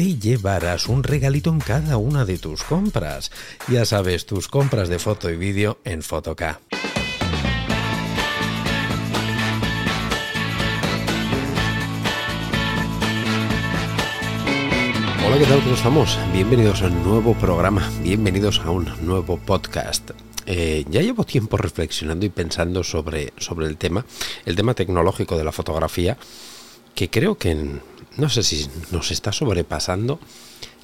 te llevarás un regalito en cada una de tus compras. Ya sabes, tus compras de foto y vídeo en Fotoca. Hola, ¿qué tal? ¿Cómo estamos? Bienvenidos a un nuevo programa, bienvenidos a un nuevo podcast. Eh, ya llevo tiempo reflexionando y pensando sobre, sobre el tema, el tema tecnológico de la fotografía, que creo que en, no sé si nos está sobrepasando.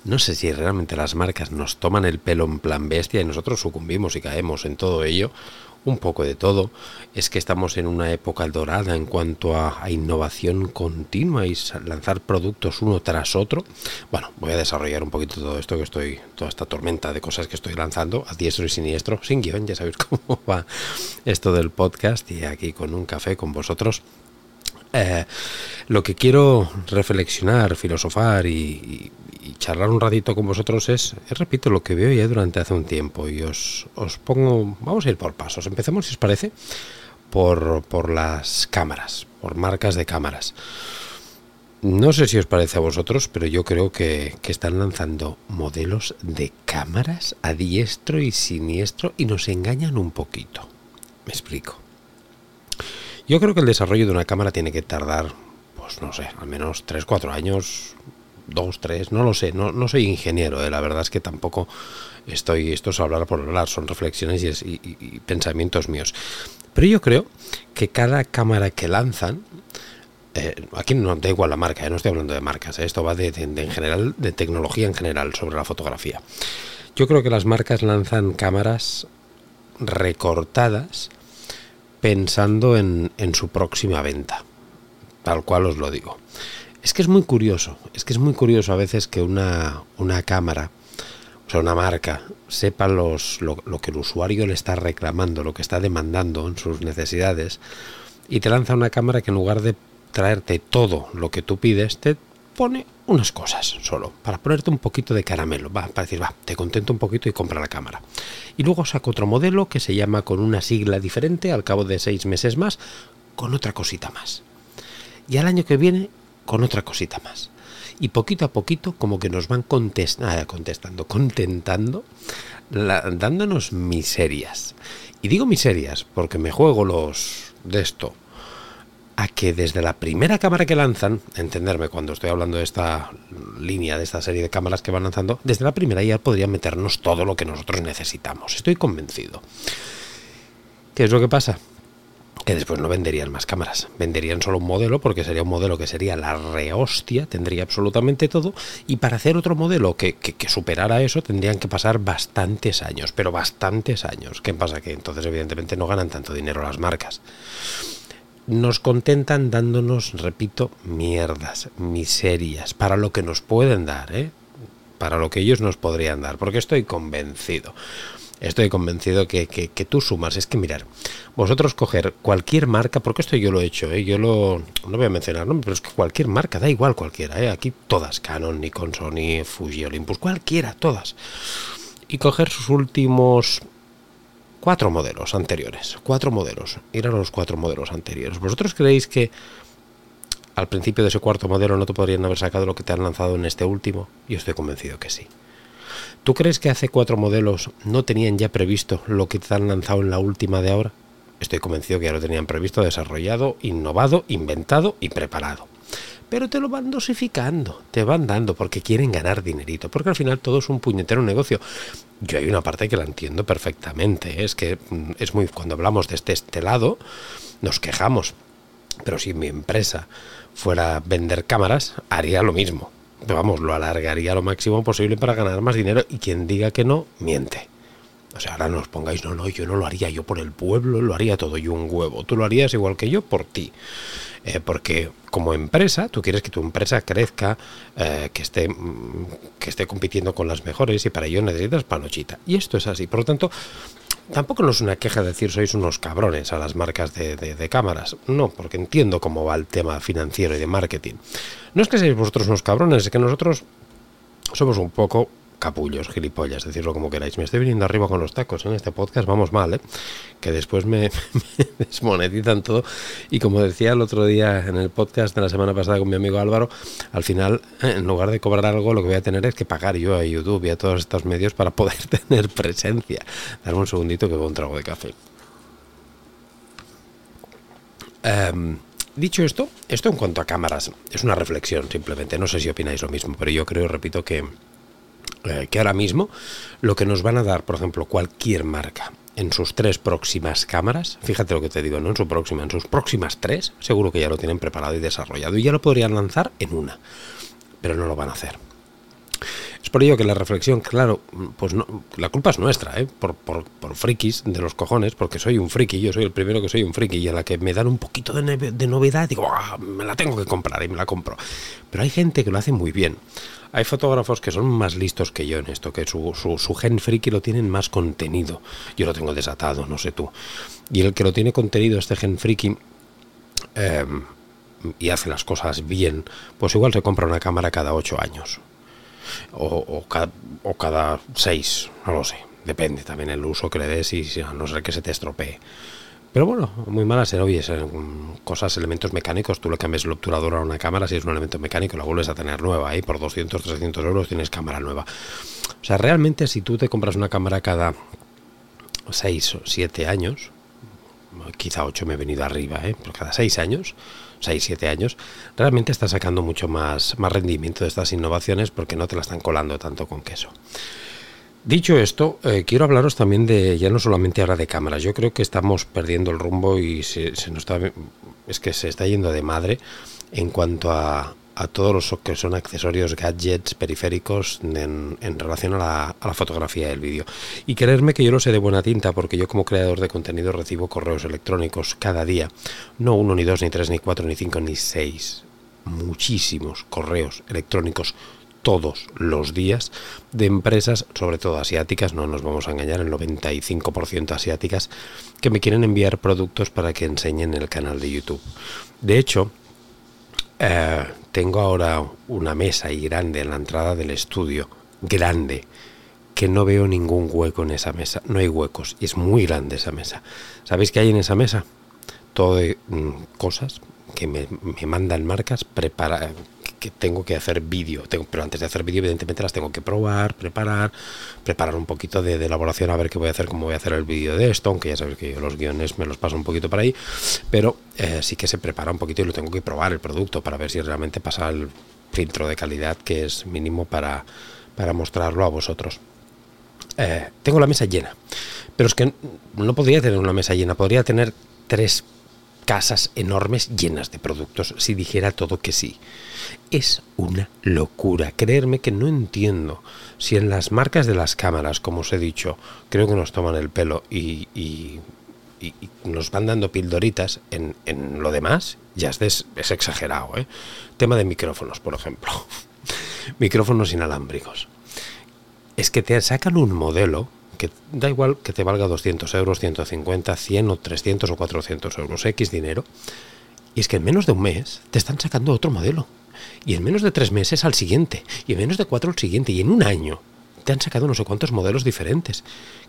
No sé si realmente las marcas nos toman el pelo en plan bestia y nosotros sucumbimos y caemos en todo ello. Un poco de todo. Es que estamos en una época dorada en cuanto a, innovación continua y lanzar productos uno tras otro. Bueno, voy a desarrollar un poquito todo esto que estoy, toda esta tormenta de cosas que estoy lanzando a diestro y siniestro, sin guion, ya sabéis cómo va esto del podcast y aquí con un café con vosotros eh, lo que quiero reflexionar, filosofar y, charlar un ratito con vosotros es, repito, lo que veo ya durante hace un tiempo y os, os pongo, vamos a ir por pasos. Empecemos, si os parece, por, por las cámaras, por marcas de cámaras. No sé si os parece a vosotros, pero yo creo que, que, están lanzando modelos de cámaras a diestro y siniestro y nos engañan un poquito. Me explico. Yo creo que el desarrollo de una cámara tiene que tardar, pues no sé, al menos 3-4 años, 2, 3, no lo sé, no, no soy ingeniero, eh, la verdad es que tampoco estoy, esto es hablar por hablar, son reflexiones y, pensamientos míos. Pero yo creo que cada cámara que lanzan, eh, aquí no da igual la marca, eh, no estoy hablando de marcas, esto va de, en general, de tecnología en general sobre la fotografía. Yo creo que las marcas lanzan cámaras recortadas pensando en, su próxima venta, tal cual os lo digo. Es que es muy curioso, es que es muy curioso a veces que una, una cámara, o sea, una marca, sepa los, lo, que el usuario le está reclamando, lo que está demandando en sus necesidades, y te lanza una cámara que en lugar de traerte todo lo que tú pides, te pone unas cosas solo, para ponerte un poquito de caramelo, va, para decir, va, te contento un poquito y compra la cámara. Y luego saco otro modelo que se llama con una sigla diferente, al cabo de seis meses más, con otra cosita más. Y al año que viene, con otra cosita más. Y poquito a poquito, como que nos van ah, contestando, contentando, dándonos miserias. Y digo miserias porque me juego los de esto a que desde la primera cámara que lanzan, entenderme cuando estoy hablando de esta línea, de esta serie de cámaras que van lanzando, desde la primera ya podrían meternos todo lo que nosotros necesitamos. Estoy convencido. ¿Qué es lo que pasa? Que después no venderían más cámaras, venderían solo un modelo porque sería un modelo que sería la rehostia, tendría absolutamente todo y para hacer otro modelo que, que superara eso tendrían que pasar bastantes años, pero bastantes años. ¿Qué pasa? Que entonces evidentemente no ganan tanto dinero las marcas nos contentan dándonos, repito, mierdas, miserias, para lo que nos pueden dar, ¿eh? para lo que ellos nos podrían dar, porque estoy convencido. Estoy convencido que, que, tú sumas. Es que mirar, vosotros coger cualquier marca, porque esto yo lo he hecho, ¿eh? yo lo no voy a mencionar, ¿no? pero es que cualquier marca, da igual cualquiera, ¿eh? aquí todas, Canon, Nikon, Sony, Fuji, Olympus, cualquiera, todas. Y coger sus últimos cuatro modelos anteriores. Cuatro modelos. Ir a los cuatro modelos anteriores. ¿Vosotros creéis que al principio de ese cuarto modelo no te podrían haber sacado lo que te han lanzado en este último? Yo estoy convencido que sí. ¿Tú crees que hace cuatro modelos no tenían ya previsto lo que te han lanzado en la última de ahora? Estoy convencido que ya lo tenían previsto, desarrollado, innovado, inventado y preparado. Pero te lo van dosificando, te van dando porque quieren ganar dinerito, porque al final todo es un puñetero negocio. Yo hay una parte que la entiendo perfectamente, ¿eh? es que mm, es muy cuando hablamos de este, este lado nos quejamos, pero si mi empresa fuera vender cámaras, haría lo mismo. Vamos, lo alargaría lo máximo posible para ganar más dinero y quien diga que no, miente. O sea, ahora no os pongáis, no, no, yo no lo haría, yo por el pueblo lo haría todo, yo un huevo. Tú lo harías igual que yo por ti. Eh, porque como empresa, tú quieres que tu empresa crezca, eh, que, esté, mm, que esté compitiendo con las mejores y para ello necesitas panochita. Y esto es así. Por lo tanto, tampoco no es una queja decir sois unos cabrones a las marcas de, de, cámaras. No, porque entiendo cómo va el tema financiero y de marketing. No es que seáis vosotros unos cabrones, es que nosotros somos un poco capullos, gilipollas, decirlo como queráis. Me estoy viniendo arriba con los tacos en este podcast, vamos mal, ¿eh? que después me, desmonetizan todo. Y como decía el otro día en el podcast de la semana pasada con mi amigo Álvaro, al final, eh, en lugar de cobrar algo, lo que voy a tener es que pagar yo a YouTube y a todos estos medios para poder tener presencia. Darme un segundito que voy un trago de café. Em, dicho esto, esto en cuanto a cámaras, es una reflexión simplemente. No sé si opináis lo mismo, pero yo creo, repito, que eh, que ahora mismo lo que nos van a dar, por ejemplo, cualquier marca en sus tres próximas cámaras, fíjate lo que te digo, no en su próxima, en sus próximas tres, seguro que ya lo tienen preparado y desarrollado y ya lo podrían lanzar en una, pero no lo van a hacer. Es por ello que la reflexión, claro, pues no, la culpa es nuestra, ¿eh? por, por, por, frikis de los cojones, porque soy un friki, yo soy el primero que soy un friki, y a la que me dan un poquito de, novedad, digo, ah, me la tengo que comprar y me la compro. Pero hay gente que lo hace muy bien. Hay fotógrafos que son más listos que yo en esto, que su, su, gen friki lo tienen más contenido. Yo lo tengo desatado, no sé tú. Y el que lo tiene contenido, este gen friki, em, y hace las cosas bien, pues igual se compra una cámara cada ocho años. O, o, cada, o cada seis, no lo sé. Depende también el uso que le des y a no ser que se te estropee. Pero bueno, muy malas ser obvias cosas, elementos mecánicos. Tú le cambias el obturador a una cámara, si es un elemento mecánico, la vuelves a tener nueva. Y por 200, 300 euros tienes cámara nueva. O sea, realmente si tú te compras una cámara cada 6 o 7 años, quizá 8 me he venido arriba, ¿eh? pero cada 6 años, 6, 7 años, realmente estás sacando mucho más, más rendimiento de estas innovaciones porque no te la están colando tanto con queso. Dicho esto, eh, quiero hablaros también de, ya no solamente ahora de cámaras, yo creo que estamos perdiendo el rumbo y se, nos está, es que se está yendo de madre en cuanto a, a todos los que son accesorios, gadgets, periféricos en, en relación a la, a la, fotografía y el vídeo. Y creerme que yo lo sé de buena tinta, porque yo como creador de contenido recibo correos electrónicos cada día, no uno, ni dos, ni tres, ni cuatro, ni cinco, ni seis, muchísimos correos electrónicos todos los días de empresas, sobre todo asiáticas, no nos vamos a engañar, el 95% asiáticas, que me quieren enviar productos para que enseñen el canal de YouTube. De hecho, eh, tengo ahora una mesa ahí grande en la entrada del estudio, grande, que no veo ningún hueco en esa mesa, no hay huecos, y es muy grande esa mesa. ¿Sabéis qué hay en esa mesa? Todo de mm, cosas que me, me mandan marcas preparadas que tengo que hacer vídeo, pero antes de hacer vídeo evidentemente las tengo que probar, preparar, preparar un poquito de, elaboración a ver qué voy a hacer, cómo voy a hacer el vídeo de esto, aunque ya sabéis que los guiones me los paso un poquito por ahí, pero eh, sí que se prepara un poquito y lo tengo que probar el producto para ver si realmente pasa el filtro de calidad que es mínimo para, para mostrarlo a vosotros. Eh, tengo la mesa llena, pero es que no podría tener una mesa llena, podría tener tres casas enormes llenas de productos si dijera todo que sí. Es una locura. Creerme que no entiendo si en las marcas de las cámaras, como os he dicho, creo que nos toman el pelo y, y, nos van dando pildoritas, en, en lo demás ya es, es exagerado. ¿eh? Tema de micrófonos, por ejemplo. micrófonos inalámbricos. Es que te sacan un modelo que da igual que te valga 200 euros, 150, 100 o 300 o 400 euros, X dinero, y es que en menos de un mes te están sacando otro modelo, y en menos de tres meses al siguiente, y en menos de cuatro al siguiente, y en un año te han sacado no sé cuántos modelos diferentes.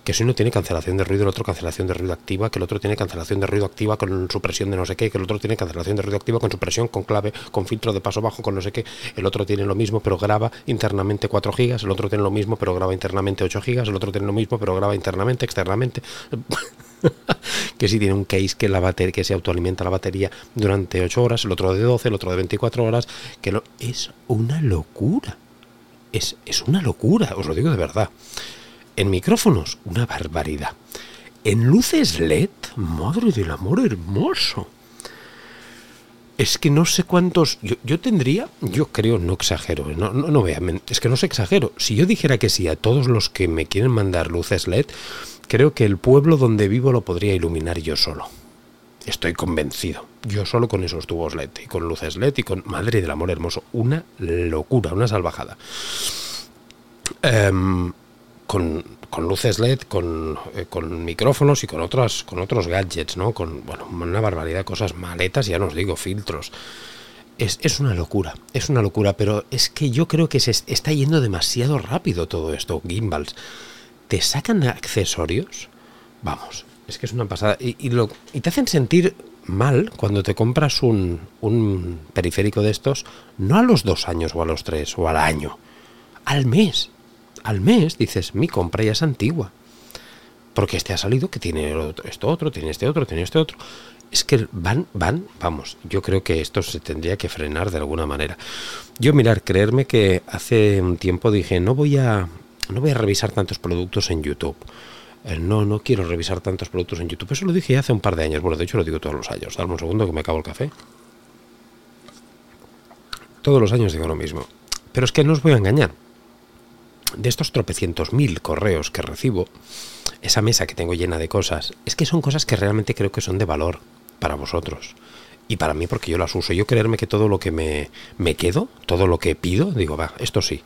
Que si uno tiene cancelación de ruido, el otro cancelación de ruido activa, que el otro tiene cancelación de ruido activa con supresión de no sé qué, que el otro tiene cancelación de ruido activa con supresión, con clave, con filtro de paso bajo, con no sé qué. El otro tiene lo mismo, pero graba internamente 4 gigas, el otro tiene lo mismo, pero graba internamente 8 gigas, el otro tiene lo mismo, pero graba internamente, externamente. que si tiene un case que la batería, que se autoalimenta la batería durante 8 horas, el otro de 12, el otro de 24 horas, que lo, es una locura. Es, es una locura, os lo digo de verdad. En micrófonos, una barbaridad. En luces LED, madre del amor hermoso. Es que no sé cuántos. Yo, tendría, yo creo, no exagero, no, no, no vean, es que no se exagero. Si yo dijera que sí a todos los que me quieren mandar luces LED, creo que el pueblo donde vivo lo podría iluminar yo solo. Estoy convencido. Yo solo con esos tubos LED y con luces LED y con Madre del Amor Hermoso. Una locura, una salvajada. Em, con, luces LED, con, eh, con, micrófonos y con otros, con otros gadgets, ¿no? Con bueno, una barbaridad de cosas, maletas, ya no os digo, filtros. Es, es, una locura, es una locura, pero es que yo creo que se está yendo demasiado rápido todo esto, gimbals. Te sacan accesorios, vamos, es que es una pasada. Y, lo, y te hacen sentir mal cuando te compras un, un periférico de estos, no a los dos años o a los tres o al año, al mes al mes dices, mi compra ya es antigua. Porque este ha salido que tiene esto otro, tiene este otro, tiene este otro. Es que van, van, vamos, yo creo que esto se tendría que frenar de alguna manera. Yo mirar, creerme que hace un tiempo dije, no voy a, no voy a revisar tantos productos en YouTube. No, no quiero revisar tantos productos en YouTube. Eso lo dije hace un par de años. Bueno, de hecho lo digo todos los años. Dame un segundo que me acabo el café. Todos los años digo lo mismo. Pero es que no os voy a engañar de estos tropecientos mil correos que recibo, esa mesa que tengo llena de cosas, es que son cosas que realmente creo que son de valor para vosotros. Y para mí porque yo las uso. Yo creerme que todo lo que me, me quedo, todo lo que pido, digo, va, esto sí.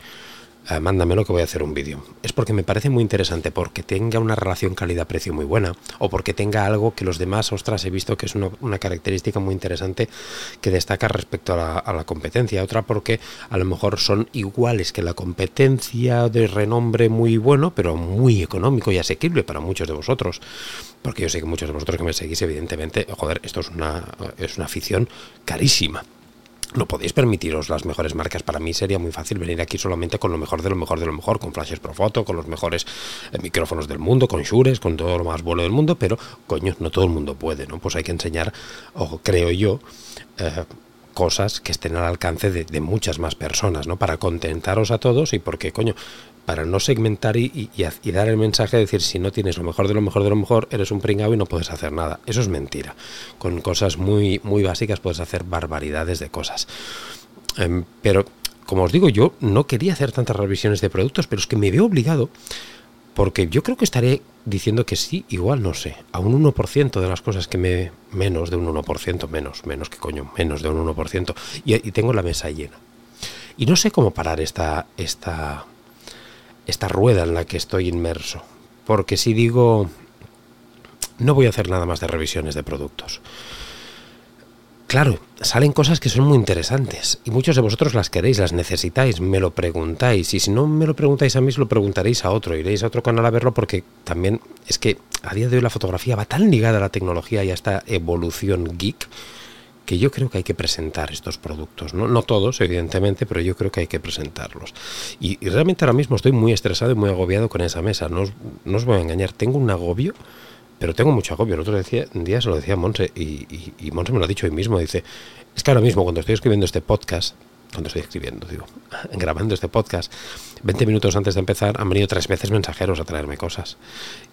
Eh, mándamelo que voy a hacer un vídeo. Es porque me parece muy interesante, porque tenga una relación calidad-precio muy buena, o porque tenga algo que los demás, ostras, he visto que es una, característica muy interesante que destaca respecto a la, a la, competencia. Otra porque a lo mejor son iguales que la competencia de renombre muy bueno, pero muy económico y asequible para muchos de vosotros. Porque yo sé que muchos de vosotros que me seguís, evidentemente, joder, esto es una, es una afición carísima no podéis permitiros las mejores marcas. Para mí sería muy fácil venir aquí solamente con lo mejor de lo mejor de lo mejor, con flashes pro foto, con los mejores eh, micrófonos del mundo, con Shures, con todo lo más bueno del mundo, pero coño, no todo el mundo puede, ¿no? Pues hay que enseñar, o creo yo, eh, cosas que estén al alcance de, de, muchas más personas, ¿no? Para contentaros a todos y porque, coño, para no segmentar y, dar el mensaje de decir si no tienes lo mejor de lo mejor de lo mejor, eres un pringao y no puedes hacer nada. Eso es mentira. Con cosas muy, muy básicas puedes hacer barbaridades de cosas. Em, pero, como os digo, yo no quería hacer tantas revisiones de productos, pero es que me veo obligado porque yo creo que estaré diciendo que sí, igual no sé, a un 1% de las cosas que me... menos de un 1%, menos, menos que coño, menos de un 1%, y, y tengo la mesa llena. Y no sé cómo parar esta, esta, esta rueda en la que estoy inmerso. Porque si digo, no voy a hacer nada más de revisiones de productos. Claro, salen cosas que son muy interesantes y muchos de vosotros las queréis, las necesitáis, me lo preguntáis y si no me lo preguntáis a mí, lo preguntaréis a otro, iréis a otro canal a verlo porque también es que a día de hoy la fotografía va tan ligada a la tecnología y a esta evolución geek que yo creo que hay que presentar estos productos. No, no todos, evidentemente, pero yo creo que hay que presentarlos. Y, realmente ahora mismo estoy muy estresado y muy agobiado con esa mesa. No os, no os voy a engañar, tengo un agobio, pero tengo mucho agobio. El otro decía, día se lo decía a Monse y, y, y Monse me lo ha dicho hoy mismo. Dice, es que ahora mismo cuando estoy escribiendo este podcast, cuando estoy escribiendo, digo, grabando este podcast, 20 minutos antes de empezar han venido tres veces mensajeros a traerme cosas.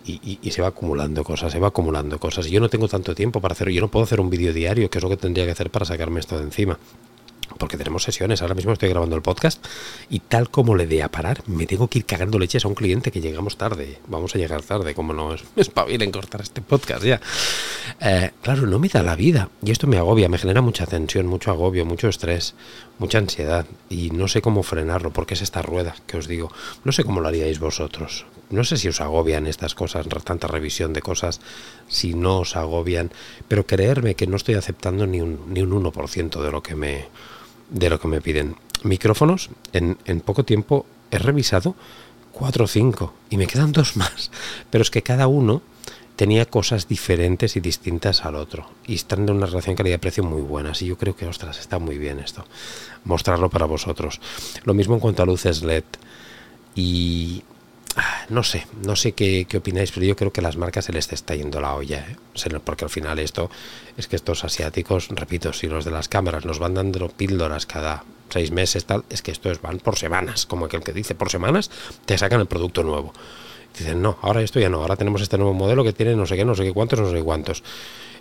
Y, se va acumulando cosas, se va acumulando cosas. Y yo no tengo tanto tiempo para hacerlo. Yo no puedo hacer un vídeo diario, que es lo que tendría que hacer para sacarme esto de encima porque tenemos sesiones. Ahora mismo estoy grabando el podcast y tal como le dé a parar, me tengo que ir cagando leches a un cliente que llegamos tarde. Vamos a llegar tarde, como no es, en cortar este podcast ya. Eh, claro, no me da la vida y esto me agobia, me genera mucha tensión, mucho agobio, mucho estrés, mucha ansiedad y no sé cómo frenarlo porque es esta rueda que os digo. No sé cómo lo haríais vosotros. No sé si os agobian estas cosas, tanta revisión de cosas, si no os agobian, pero creerme que no estoy aceptando ni un, ni un 1% de lo que me de lo que me piden. Micrófonos, en, en poco tiempo he revisado cuatro o cinco y me quedan dos más. Pero es que cada uno tenía cosas diferentes y distintas al otro. Y están de una relación calidad-precio muy buena. Y yo creo que, ostras, está muy bien esto. Mostrarlo para vosotros. Lo mismo en cuanto a luces LED. Y no sé, no sé qué, opináis, pero yo creo que las marcas se les está yendo la olla, ¿eh? porque al final esto es que estos asiáticos, repito, si los de las cámaras nos van dando píldoras cada seis meses, tal, es que estos van por semanas, como aquel que dice, por semanas te sacan el producto nuevo. Dicen, no, ahora esto ya no, ahora tenemos este nuevo modelo que tiene no sé qué, no sé qué cuántos, no sé cuántos.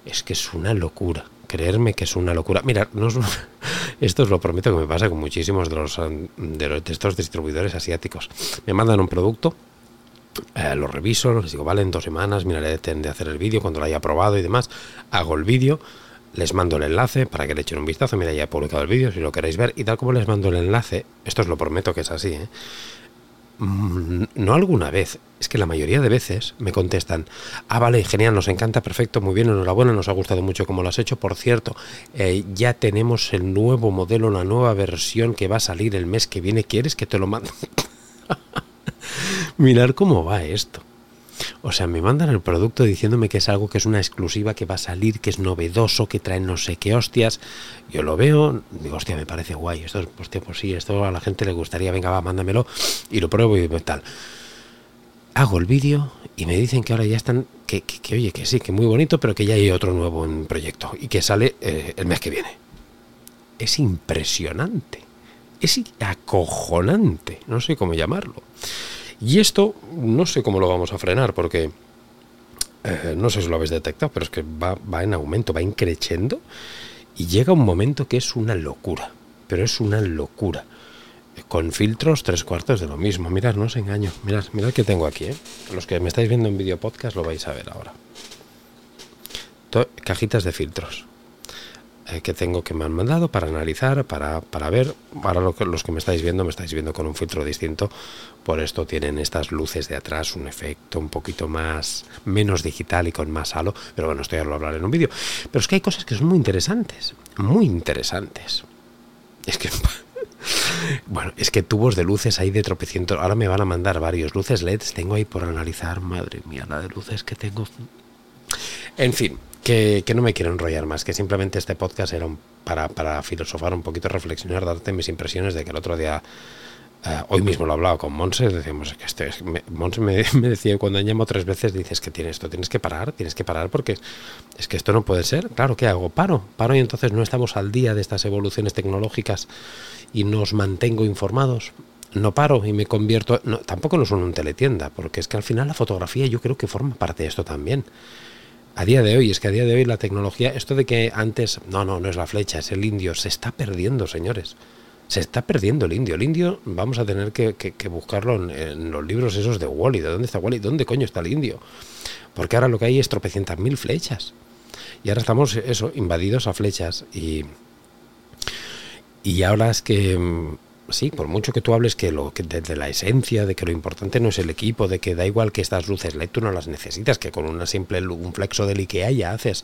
Es que es una locura, creerme que es una locura. Mira, no esto os lo prometo que me pasa con muchísimos de los de, estos distribuidores asiáticos. Me mandan un producto, eh, lo reviso, les digo, vale, en dos semanas miraré de hacer el vídeo cuando lo haya probado y demás. Hago el vídeo, les mando el enlace para que le echen un vistazo. Mira, ya he publicado el vídeo si lo queréis ver. Y tal como les mando el enlace, esto os lo prometo que es así, ¿eh? Mm, no alguna vez, es que la mayoría de veces me contestan, ah, vale, genial, nos encanta, perfecto, muy bien, enhorabuena, nos ha gustado mucho como lo has hecho. Por cierto, eh, ya tenemos el nuevo modelo, la nueva versión que va a salir el mes que viene. ¿Quieres que te lo mande? Mirar cómo va esto. O sea, me mandan el producto diciéndome que es algo que es una exclusiva, que va a salir, que es novedoso, que trae no sé qué hostias. Yo lo veo, digo, hostia, me parece guay. Esto, hostia, pues sí, esto a la gente le gustaría, venga, va, mándamelo. Y lo pruebo y tal. Hago el vídeo y me dicen que ahora ya están, que, oye, que sí, que muy bonito, pero que ya hay otro nuevo en proyecto y que sale eh, el mes que viene. Es impresionante. Es acojonante. No sé cómo llamarlo. Y esto no sé cómo lo vamos a frenar porque eh, no sé si lo habéis detectado, pero es que va, va en aumento, va increciendo y llega un momento que es una locura, pero es una locura. Con filtros tres cuartos de lo mismo. Mirad, no os engaño. Mirad, mirad que tengo aquí. ¿eh? Los que me estáis viendo en video podcast lo vais a ver ahora. cajitas de filtros. Eh, que tengo que me han mandado para analizar, para, para ver. Ahora lo que, los que me estáis viendo, me estáis viendo con un filtro distinto. Por esto tienen estas luces de atrás un efecto un poquito más, menos digital y con más halo. Pero bueno, esto ya lo hablaré en un vídeo. Pero es que hay cosas que son muy interesantes. Muy interesantes. Es que... Bueno, es que tubos de luces hay de tropecientos. Ahora me van a mandar varios luces LEDs. Tengo ahí por analizar. Madre mía, la de luces que tengo. En fin, que, no me quiero enrollar más, que simplemente este podcast era para, para, filosofar un poquito, reflexionar, darte mis impresiones de que el otro día, eh, hoy mismo lo he hablado con Monse, decíamos que este, Monse me, decía cuando llamo tres veces, dices que tienes esto, tienes que parar, tienes que parar porque es que esto no puede ser. Claro, ¿qué hago? Paro, paro y entonces no estamos al día de estas evoluciones tecnológicas y nos mantengo informados no paro y me convierto. No, tampoco no son un teletienda, porque es que al final la fotografía yo creo que forma parte de esto también a día de hoy, es que a día de hoy la tecnología, esto de que antes, no, no, no es la flecha, es el indio, se está perdiendo, señores. Se está perdiendo el indio. El indio vamos a tener que, buscarlo en, los libros esos de Wally. ¿De dónde está Wally? ¿Dónde coño está el indio? Porque ahora lo que hay es tropecientas mil flechas. Y ahora estamos, eso, invadidos a flechas. Y, y ahora es que mm, sí, por mucho que tú hables que lo que desde la esencia, de que lo importante no es el equipo, de que da igual que estas luces LED tú no las necesitas, que con una simple un flexo del IKEA ya haces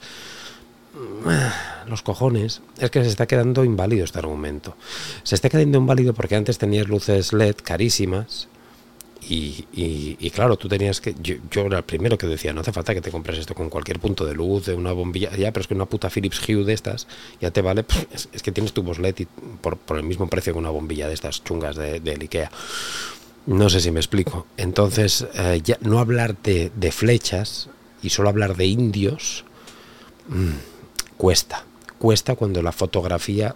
los cojones, es que se está quedando inválido este argumento. Se está quedando inválido porque antes tenías luces LED carísimas y, claro, tú tenías que. Yo, era el primero que decía: no hace falta que te compres esto con cualquier punto de luz, de una bombilla. Ya, pero es que una puta Philips Hue de estas ya te vale. Es, que tienes tubos LED por, el mismo precio que una bombilla de estas chungas de, IKEA. No sé si me explico. Entonces, eh, ya no hablar de, flechas y solo hablar de indios mm, cuesta. Cuesta cuando la fotografía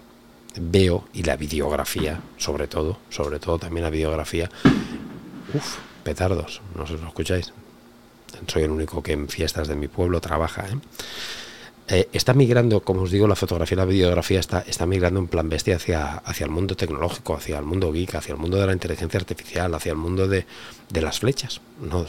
veo y la videografía, sobre todo, sobre todo también la videografía, Uf, petardos, no sé si lo escucháis. Soy el único que en fiestas de mi pueblo trabaja. ¿eh? Eh, está migrando, como os digo, la fotografía la videografía está, está migrando en plan bestia hacia, hacia el mundo tecnológico, hacia el mundo geek, hacia el mundo de la inteligencia artificial, hacia el mundo de, de las flechas. No,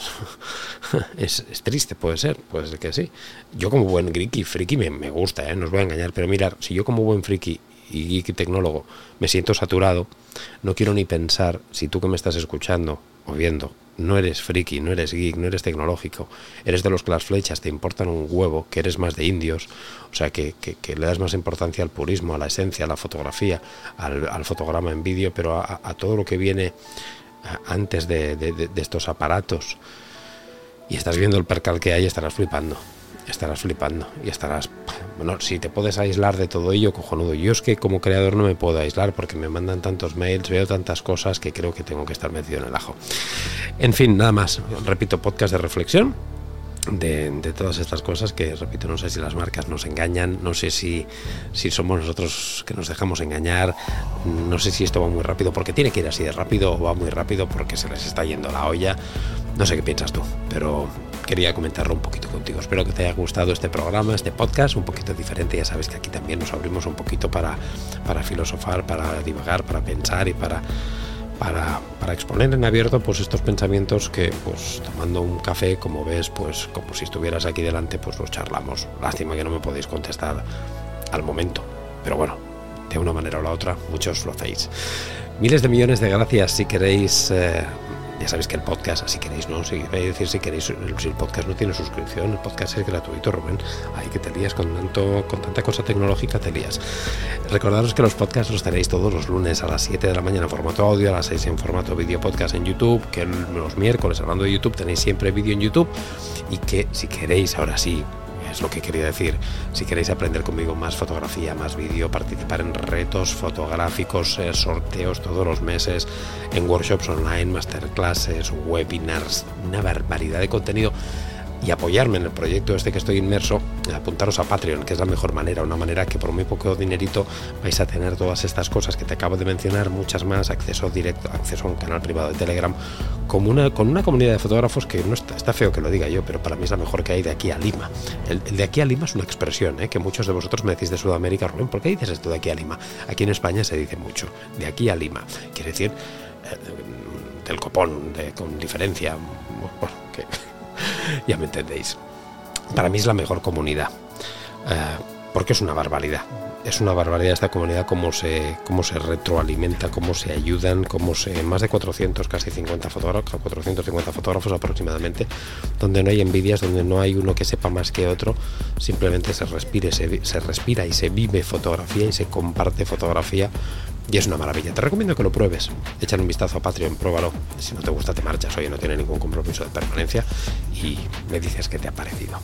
es, es, triste, puede ser, puede ser que sí. Yo como buen geek y friki me, me gusta, ¿eh? no os voy a engañar, pero mirar, si yo como buen friki y geek y tecnólogo me siento saturado, no quiero ni pensar si tú que me estás escuchando o viendo, no eres friki, no eres geek, no eres tecnológico, eres de los que las flechas te importan un huevo, que eres más de indios, o sea, que, le das más importancia al purismo, a la esencia, a la fotografía, al, fotograma en vídeo, pero a, todo lo que viene antes de, estos aparatos. Y estás viendo el percal que hay, estarás flipando. Estarás flipando y estarás, bueno, si te puedes aislar de todo ello, cojonudo. Yo es que como creador no me puedo aislar porque me mandan tantos mails, veo tantas cosas que creo que tengo que estar metido en el ajo. En fin, nada más. Repito, podcast de reflexión de, todas estas cosas que, repito, no sé si las marcas nos engañan, no sé si, si somos nosotros que nos dejamos engañar, no sé si esto va muy rápido porque tiene que ir así de rápido o va muy rápido porque se les está yendo la olla, no sé qué piensas tú, pero quería comentarlo un poquito contigo. Espero que te haya gustado este programa, este podcast, un poquito diferente, ya sabes que aquí también nos abrimos un poquito para, para filosofar, para divagar, para pensar y para para, exponer en abierto pues estos pensamientos que pues tomando un café como ves pues como si estuvieras aquí delante pues los charlamos. Lástima que no me podéis contestar al momento. Pero bueno de una manera o la otra muchos lo hacéis. Miles de millones de gracias si queréis eh, ya sabéis que el podcast, si queréis, ¿no? Si decir, si queréis, si el podcast no tiene suscripción, el podcast es gratuito, Rubén. Ahí que te lías con, tanto, con tanta cosa tecnológica, te lías. Recordaros que los podcasts los tenéis todos los lunes a las 7 de la mañana en formato audio, a las 6 en formato vídeo podcast en YouTube, que los miércoles, hablando de YouTube, tenéis siempre vídeo en YouTube y que si queréis, ahora sí, es lo que quería decir. Si queréis aprender conmigo más fotografía, más vídeo, participar en retos fotográficos, eh, sorteos todos los meses, en workshops online, masterclasses, webinars, una barbaridad de contenido y apoyarme en el proyecto este que estoy inmerso, apuntaros a Patreon, que es la mejor manera, una manera que por muy poco dinerito vais a tener todas estas cosas que te acabo de mencionar, muchas más, acceso directo, acceso a un canal privado de Telegram, como una, con una comunidad de fotógrafos que no está, feo que lo diga yo, pero para mí es la mejor que hay de aquí a Lima. El, de aquí a Lima es una expresión ¿eh? que muchos de vosotros me decís de Sudamérica, Rubén, ¿por qué dices esto de aquí a Lima? Aquí en España se dice mucho, de aquí a Lima, quiere decir eh, del copón, con diferencia, bueno, que ya me entendéis. Para mí es la mejor comunidad, eh, porque es una barbaridad. Es una barbaridad esta comunidad, cómo se, cómo se retroalimenta, cómo se ayudan, cómo se... Más de 400, casi 50 fotógrafos, 450 fotógrafos aproximadamente, donde no hay envidias, donde no hay uno que sepa más que otro, simplemente se, respire, se, se respira y se vive fotografía y se comparte fotografía y es una maravilla. Te recomiendo que lo pruebes. Échale un vistazo a Patreon, pruébalo. Si no te gusta, te marchas. Oye, no tiene ningún compromiso de permanencia. Y me dices qué te ha parecido.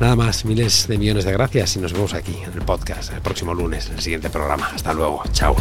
Nada más, miles de millones de gracias y nos vemos aquí en el podcast el próximo lunes, en el siguiente programa. Hasta luego. Chao.